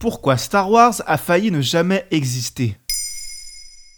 Pourquoi Star Wars a failli ne jamais exister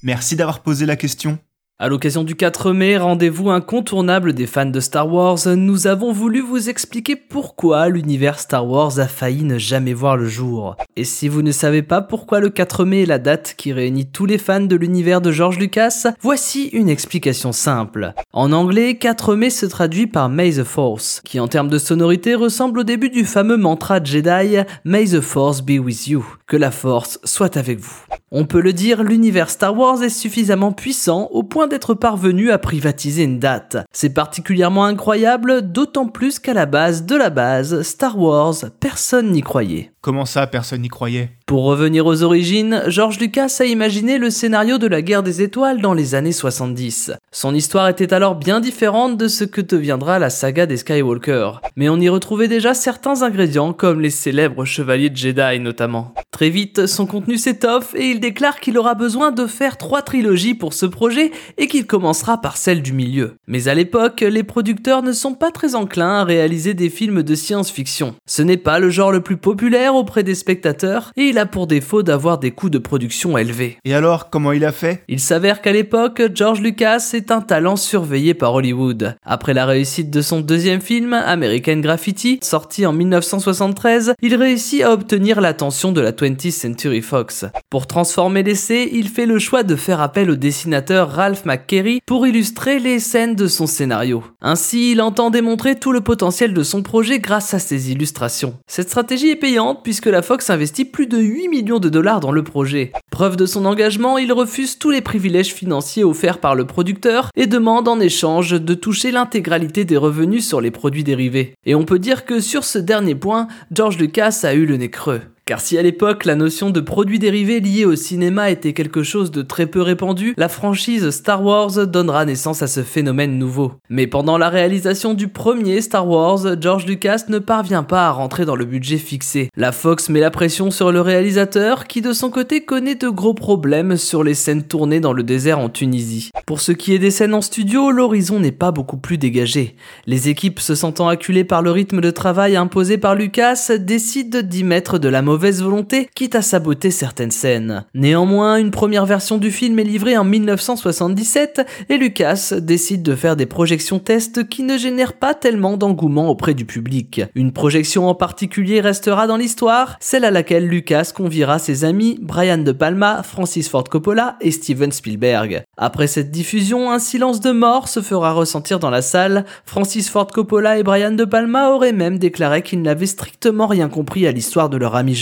Merci d'avoir posé la question. À l'occasion du 4 mai, rendez-vous incontournable des fans de Star Wars, nous avons voulu vous expliquer pourquoi l'univers Star Wars a failli ne jamais voir le jour. Et si vous ne savez pas pourquoi le 4 mai est la date qui réunit tous les fans de l'univers de George Lucas, voici une explication simple. En anglais, 4 mai se traduit par May the Force, qui en termes de sonorité ressemble au début du fameux mantra Jedi May the Force be with you, que la force soit avec vous. On peut le dire, l'univers Star Wars est suffisamment puissant au point d'être parvenu à privatiser une date. C'est particulièrement incroyable, d'autant plus qu'à la base de la base, Star Wars, personne n'y croyait. Comment ça, personne n'y croyait? Pour revenir aux origines, George Lucas a imaginé le scénario de la guerre des étoiles dans les années 70. Son histoire était alors bien différente de ce que deviendra la saga des Skywalker, mais on y retrouvait déjà certains ingrédients comme les célèbres chevaliers Jedi notamment. Très vite, son contenu s'étoffe et il déclare qu'il aura besoin de faire trois trilogies pour ce projet et qu'il commencera par celle du milieu. Mais à l'époque, les producteurs ne sont pas très enclins à réaliser des films de science-fiction. Ce n'est pas le genre le plus populaire auprès des spectateurs et il a pour défaut d'avoir des coûts de production élevés. Et alors, comment il a fait? Il s'avère qu'à l'époque, George Lucas est un talent surveillé par Hollywood. Après la réussite de son deuxième film, American Graffiti, sorti en 1973, il réussit à obtenir l'attention de la 20th Century Fox. Pour transformer l'essai, il fait le choix de faire appel au dessinateur Ralph McQuarrie pour illustrer les scènes de son scénario. Ainsi, il entend démontrer tout le potentiel de son projet grâce à ses illustrations. Cette stratégie est payante puisque la Fox investit plus de 8 millions de dollars dans le projet. Preuve de son engagement, il refuse tous les privilèges financiers offerts par le producteur et demande en échange de toucher l'intégralité des revenus sur les produits dérivés. Et on peut dire que sur ce dernier point, George Lucas a eu le nez creux. Car si à l'époque la notion de produits dérivés liés au cinéma était quelque chose de très peu répandu, la franchise Star Wars donnera naissance à ce phénomène nouveau. Mais pendant la réalisation du premier Star Wars, George Lucas ne parvient pas à rentrer dans le budget fixé. La Fox met la pression sur le réalisateur qui de son côté connaît de gros problèmes sur les scènes tournées dans le désert en Tunisie. Pour ce qui est des scènes en studio, l'horizon n'est pas beaucoup plus dégagé. Les équipes se sentant acculées par le rythme de travail imposé par Lucas décident d'y mettre de la mauvaise volonté, quitte à saboter certaines scènes. Néanmoins, une première version du film est livrée en 1977 et Lucas décide de faire des projections tests qui ne génèrent pas tellement d'engouement auprès du public. Une projection en particulier restera dans l'histoire, celle à laquelle Lucas conviera ses amis Brian De Palma, Francis Ford Coppola et Steven Spielberg. Après cette diffusion, un silence de mort se fera ressentir dans la salle. Francis Ford Coppola et Brian De Palma auraient même déclaré qu'ils n'avaient strictement rien compris à l'histoire de leur ami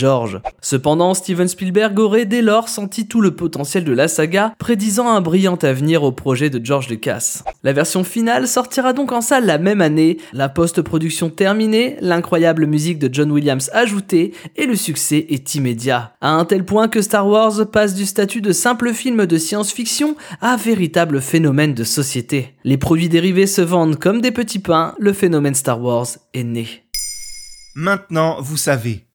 Cependant, Steven Spielberg aurait dès lors senti tout le potentiel de la saga, prédisant un brillant avenir au projet de George Lucas. La version finale sortira donc en salle la même année, la post-production terminée, l'incroyable musique de John Williams ajoutée, et le succès est immédiat. À un tel point que Star Wars passe du statut de simple film de science-fiction à véritable phénomène de société. Les produits dérivés se vendent comme des petits pains, le phénomène Star Wars est né. Maintenant, vous savez,